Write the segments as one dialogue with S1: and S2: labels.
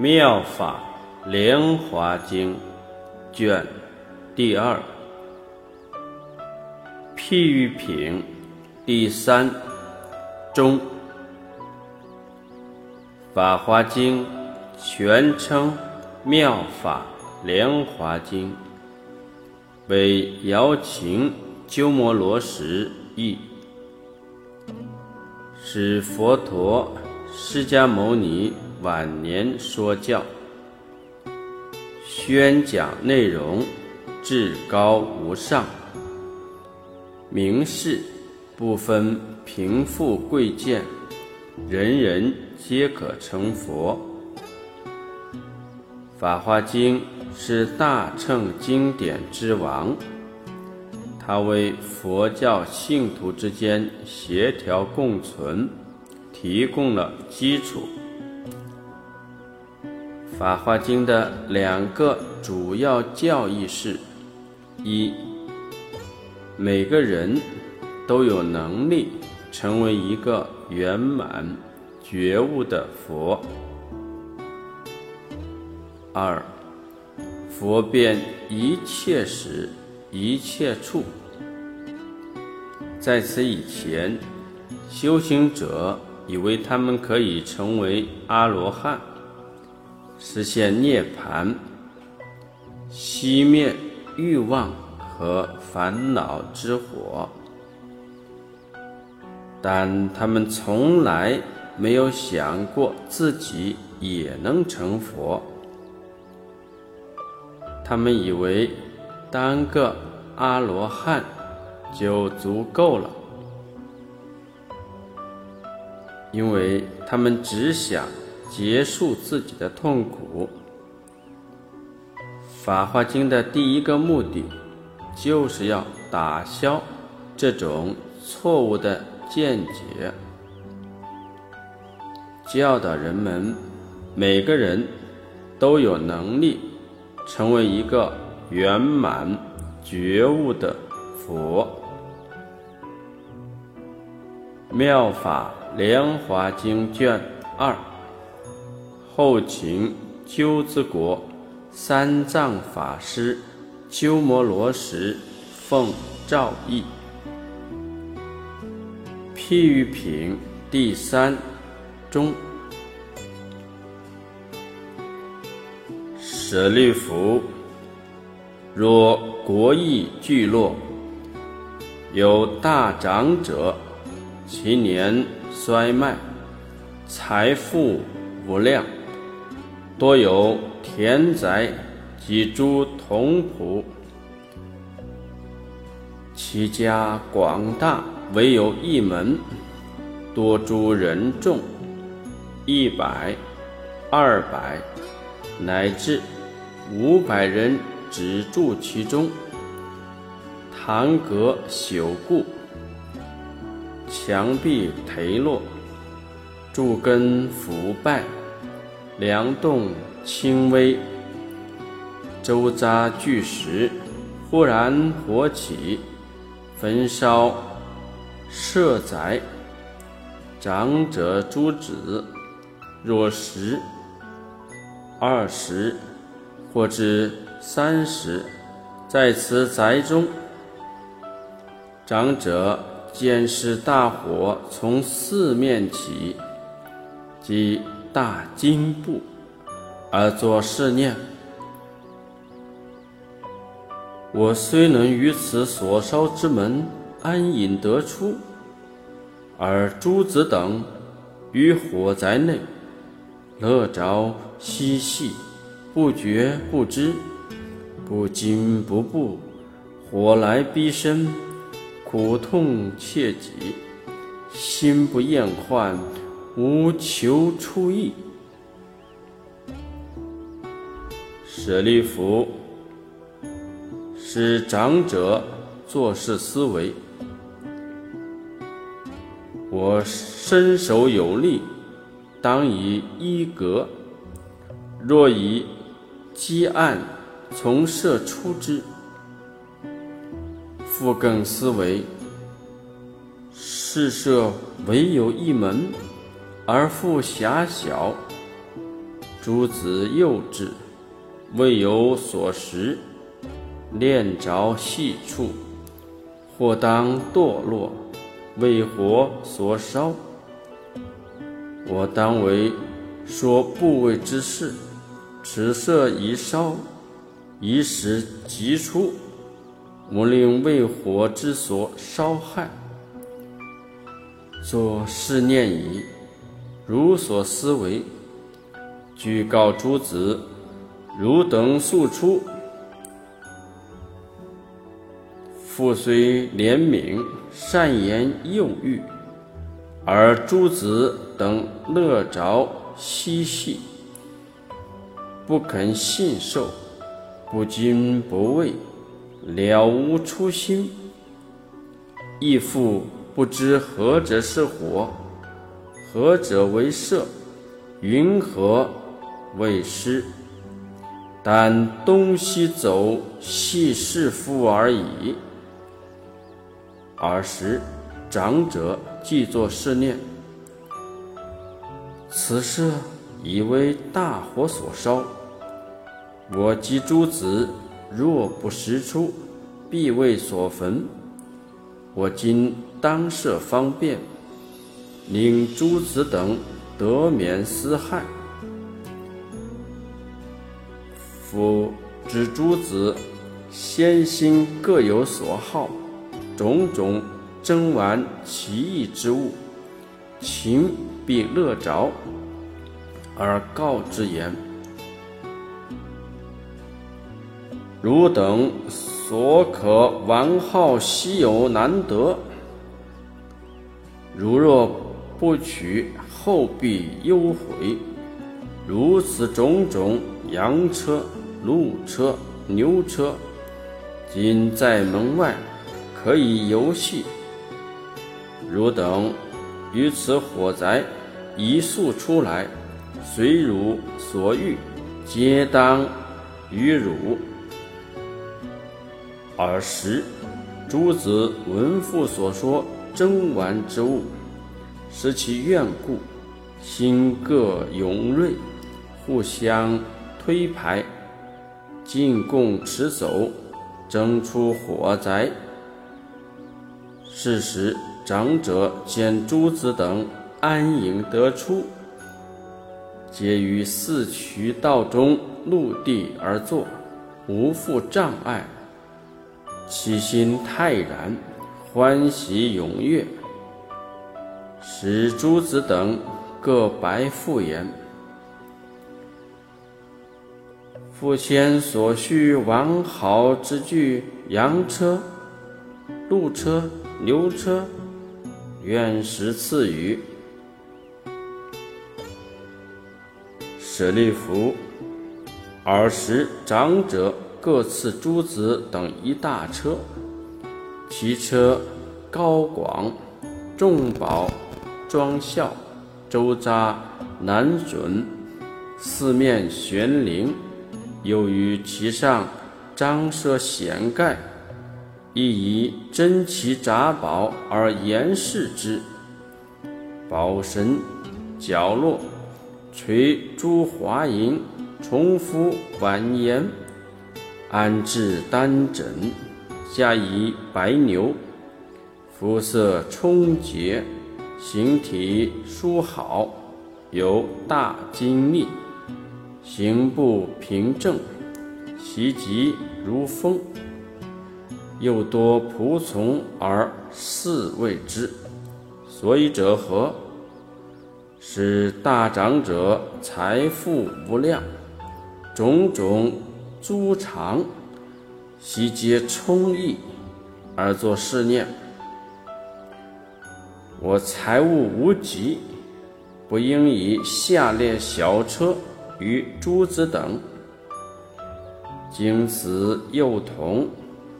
S1: 妙法莲华经卷第二，譬喻品第三中，法华经全称妙法莲华经，为瑶琴鸠摩罗什译，是佛陀释迦牟尼。晚年说教，宣讲内容至高无上，明示不分贫富贵贱，人人皆可成佛。《法华经》是大乘经典之王，它为佛教信徒之间协调共存提供了基础。《法华经》的两个主要教义是：一，每个人都有能力成为一个圆满觉悟的佛；二，佛遍一切时、一切处。在此以前，修行者以为他们可以成为阿罗汉。实现涅槃，熄灭欲望和烦恼之火，但他们从来没有想过自己也能成佛。他们以为当个阿罗汉就足够了，因为他们只想。结束自己的痛苦，《法华经》的第一个目的，就是要打消这种错误的见解，教导人们，每个人都有能力成为一个圆满觉悟的佛。《妙法莲华经》卷二。后秦鸠兹国三藏法师鸠摩罗什奉诏译，譬喻品第三中，舍利弗，若国邑聚落有大长者，其年衰迈，财富无量。多有田宅及诸童仆，其家广大，唯有一门，多诸人众，一百、二百，乃至五百人，只住其中。堂阁朽固，墙壁颓落，柱根腐败。梁栋轻微，周匝巨石忽然火起，焚烧舍宅。长者诸子，若十、二十，或至三十，在此宅中，长者见是大火从四面起，即。大惊怖，而作是念：我虽能于此所烧之门安隐得出，而诸子等于火宅内乐着嬉戏，不觉不知，不惊不怖，火来逼身，苦痛切己，心不厌患。无求出意，舍利弗，使长者做事思维。我身手有力，当以衣革；若以积案从射出之，复更思维。是设唯有一门。而复狭小，诸子幼稚，未有所识，念着细处，或当堕落，为火所烧。我当为说部位之事，此色一烧，一时即出，无令为火之所烧害。作是念矣，如所思维。具告诸子，汝等速出。父虽怜悯，善言诱喻，而诸子等乐着嬉戏，不肯信受，不惊不畏，了无初心。亦复不知何者是火，何者为色，云何？为师，但东西走，系是夫而已。尔时，长者即作是念：此色已为大火所烧。我及诸子若不识出，必为所焚。我今当设方便，令诸子等得免斯害。夫知诸子先心各有所好，种种争玩奇异之物，情必乐着，而告之言：汝等所可玩好稀有难得，如若不取，后必忧悔。如此种种羊车。鹿车、牛车，今在门外可以游戏。汝等于此火宅一速出来，随汝所欲，皆当于汝。尔时，诸子闻父所说争玩之物，使其怨故，心各勇锐，互相推排。进贡持走，争出火灾。是时，长者见诸子等安隐得出，皆于四渠道中陆地而坐，无复障碍，其心泰然，欢喜踊跃，使诸子等各白复言。父先所需完好之具，羊车、鹿车、牛车，愿时赐予。舍利弗，尔时长者各赐诸子等一大车，其车高广，众宝庄孝，周匝南准，四面悬铃。又于其上张设显盖，亦以珍奇杂宝而严饰之。宝神角落垂珠华银，重复婉言，安置丹枕，加以白牛，肤色充洁，形体殊好，有大精力。行步平正，习疾如风，又多仆从而侍卫之，所以者何？使大长者财富无量，种种诸常，悉皆充溢，而作是念：我财物无极，不应以下列小车。与诸子等，经死幼童，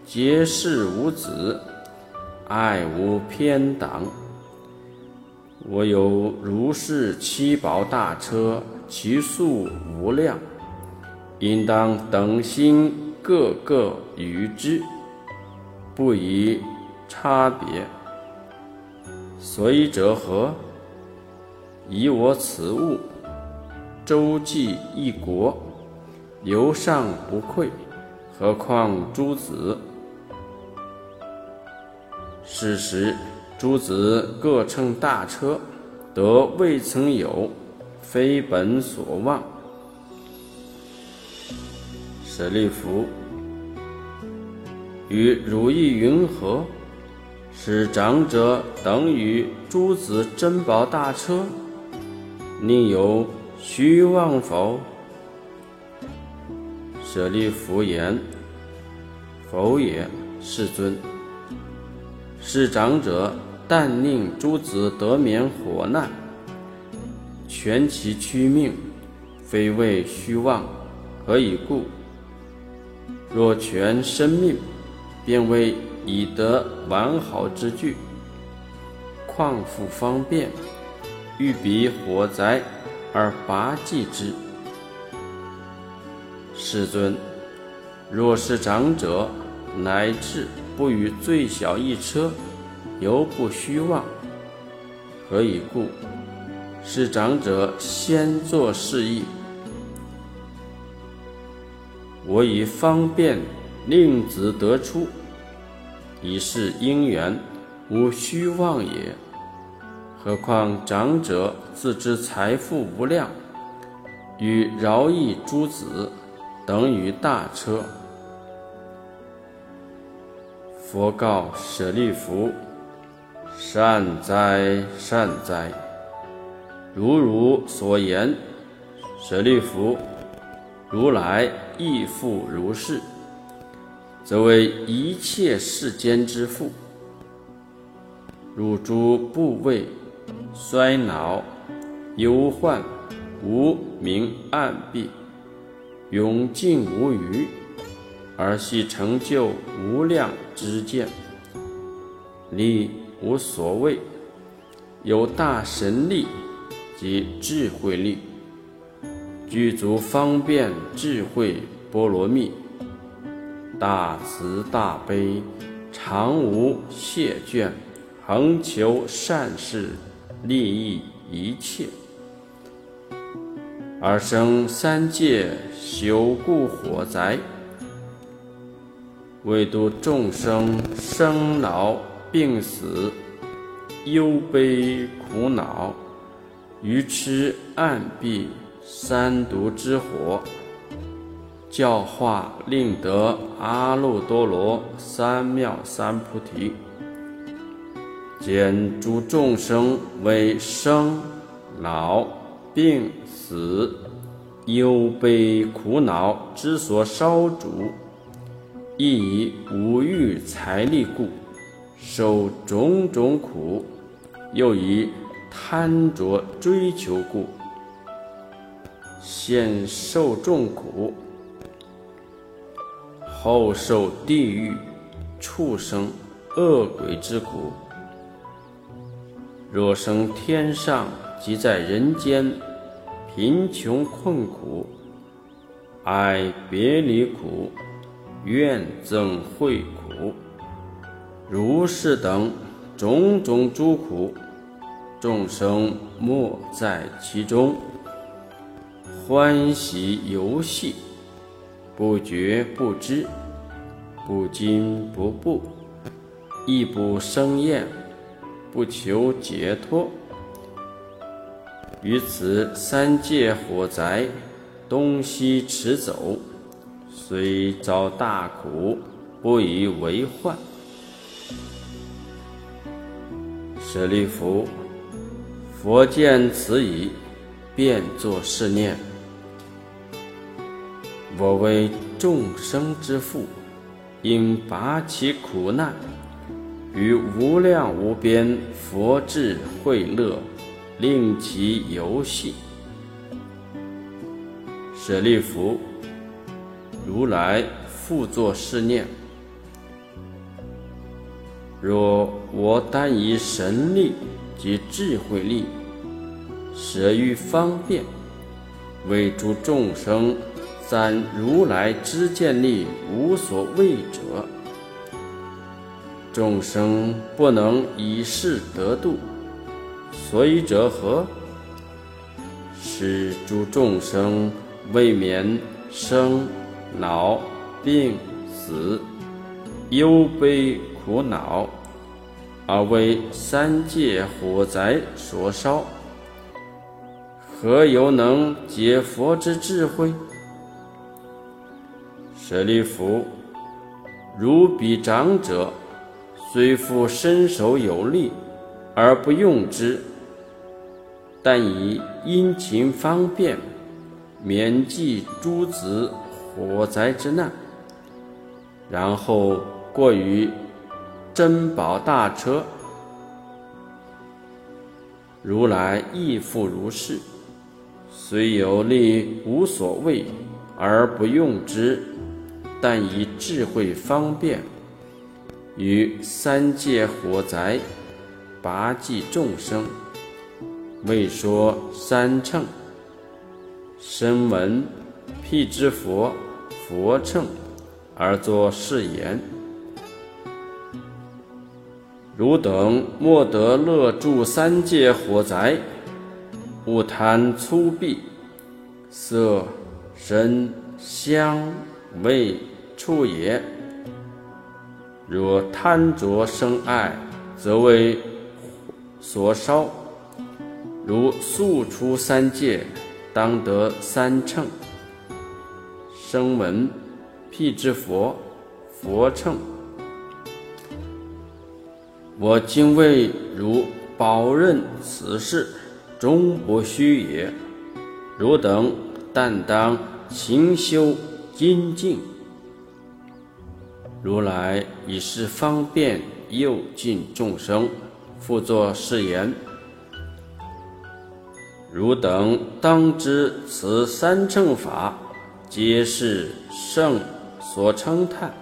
S1: 皆是无子，爱无偏党。我有如是七宝大车，其数无量，应当等心各个与之，不以差别。所以者何？以我此物。周济一国，由上不愧，何况诸子？是时，诸子各乘大车，得未曾有，非本所望。舍利弗，与汝意云何？使长者等与诸子珍宝大车，宁有虚妄否？舍利弗言：否也，世尊。是长者但令诸子得免火难，全其躯命，非为虚妄，何以故？若全生命，便为以得完好之具，况复方便，欲彼火灾而拔济之。世尊，若是长者乃至。不与最小一车，犹不虚妄。何以故？是长者先作示意。我以方便令子得出，以是因缘，无虚妄也。何况长者自知财富无量，与饶益诸子，等于大车。佛告舍利弗：“善哉，善哉！如汝所言，舍利弗，如来亦复如是，则为一切世间之父。汝诸部位衰老、忧患、无明暗蔽，永尽无余。”而系成就无量之见，力无所谓，有大神力及智慧力，具足方便智慧波罗蜜，大慈大悲，常无谢倦，恒求善事，利益一切，而生三界修故火灾。为度众生生老病死、忧悲苦恼、愚痴暗闭三毒之火，教化令得阿耨多罗三藐三菩提，见诸众生为生老病死、忧悲苦恼之所烧煮。亦以无欲财力故，受种种苦；又以贪着追求故，现受众苦，后受地狱、畜生、恶鬼之苦。若生天上，即在人间，贫穷困苦，爱别离苦。怨憎会苦，如是等种种诸苦，众生莫在其中，欢喜游戏，不觉不知，不惊不怖，亦不生厌，不求解脱。于此三界火灾，东西驰走。虽遭大苦，不以为患。舍利弗，佛见此已，便作是念：我为众生之父，应拔其苦难，于无量无边佛智慧乐，令其游戏。舍利弗。如来复作是念：若我单以神力及智慧力，舍于方便，为诸众生赞如来知见力无所畏者，众生不能以是得度，所以者何？使诸众生未免生老病死、忧悲苦恼，而为三界火灾所烧，何由能解佛之智慧？舍利弗，如彼长者，虽复身手有力，而不用之。但以殷勤方便，免济诸子火灾之难。然后过于珍宝大车，如来亦复如是。虽有力无所谓，而不用之，但以智慧方便，于三界火灾拔济众生。未说三乘，声闻辟支佛佛乘，而作是言：汝等莫得乐住三界火灾，勿贪粗鄙，色声香味处也。若贪着生爱，则为所烧。如速出三界，当得三乘。声闻辟支佛，佛乘。我今为汝保任此事，终不虚也。汝等但当勤修精进。如来以是方便诱尽众生，复作是言。汝等当知，此三乘法，皆是圣所称叹，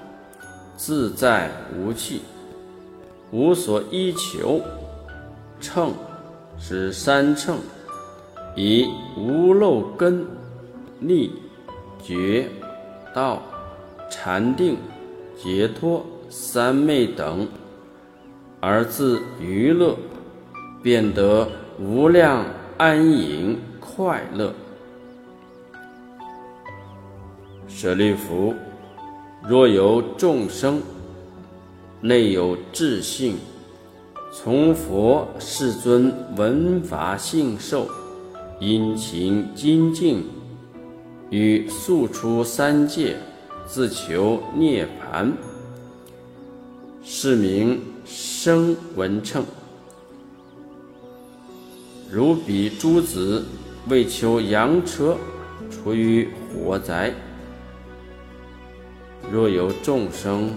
S1: 自在无气，无所依求。乘是三乘，以无漏根、力、觉、道、禅定、解脱三昧等，而自娱乐，便得无量。安隐快乐，舍利弗，若有众生内有智性，从佛世尊闻法信受，殷勤精进，与速出三界，自求涅盘，是名声闻乘。如彼诸子为求羊车，出于火灾。若有众生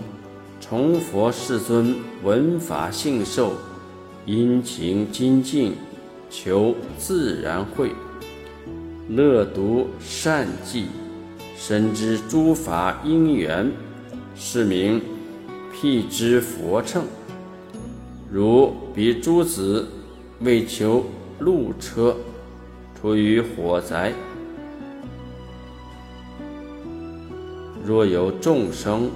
S1: 崇佛世尊闻法信受，殷勤精进，求自然慧，乐读善记，深知诸法因缘，是名辟支佛乘。如彼诸子为求。路车出于火灾，若有众生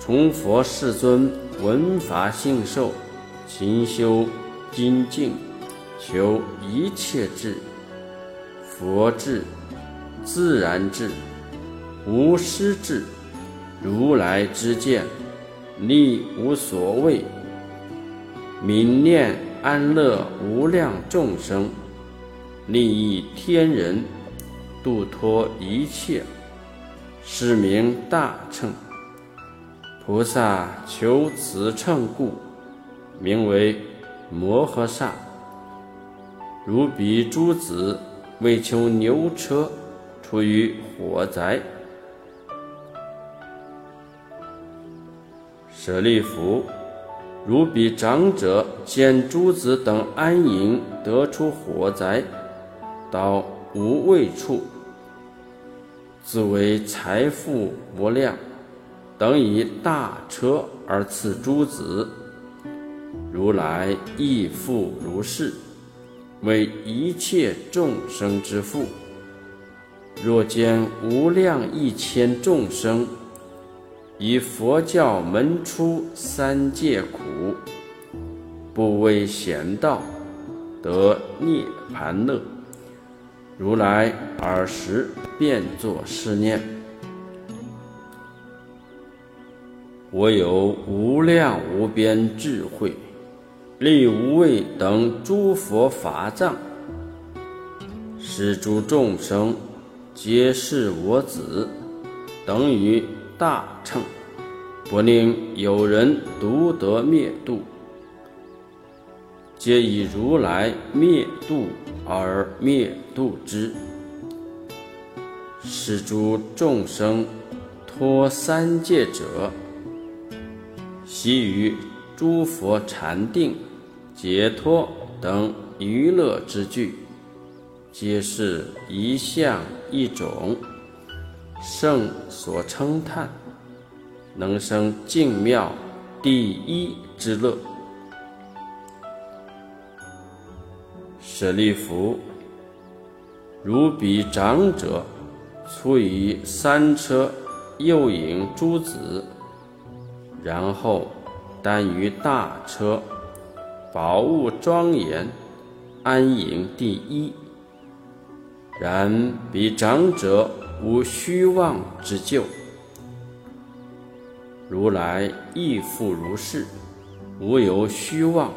S1: 从佛世尊闻法信受，勤修精进，求一切智、佛智、自然智、无师智、如来之见，力无所谓，明念。安乐无量众生，利益天人，度脱一切，是名大乘。菩萨求此乘故，名为摩诃萨。如彼诸子为求牛车，出于火灾，舍利弗。如彼长者见诸子等安隐，得出火灾，到无畏处，自为财富无量，等以大车而赐诸子。如来亦复如是，为一切众生之父。若见无量一千众生。以佛教门出三界苦，不为贤道得涅盘乐，如来尔时便作是念：我有无量无边智慧，力无畏等诸佛法藏，是诸众生皆是我子，等于大乘，不令有人独得灭度。皆以如来灭度而灭度之，是诸众生脱三界者，悉于诸佛禅定、解脱等娱乐之具，皆是一相一种，圣所称叹，能生净妙第一之乐。舍利弗，如彼长者，出于三车，诱引诸子，然后耽于大车，宝物庄严，安营第一。然彼长者无虚妄之咎，如来亦复如是，无有虚妄。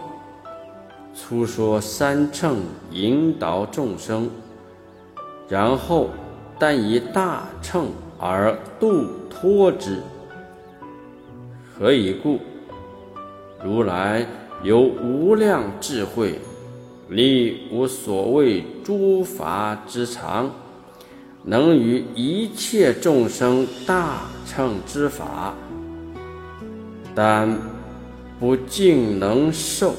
S1: 初说三乘引导众生，然后但以大乘而度脱之。何以故？如来有无量智慧，力无所谓诸法之长，能于一切众生大乘之法，但不尽能受。